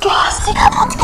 Clássica Podcast.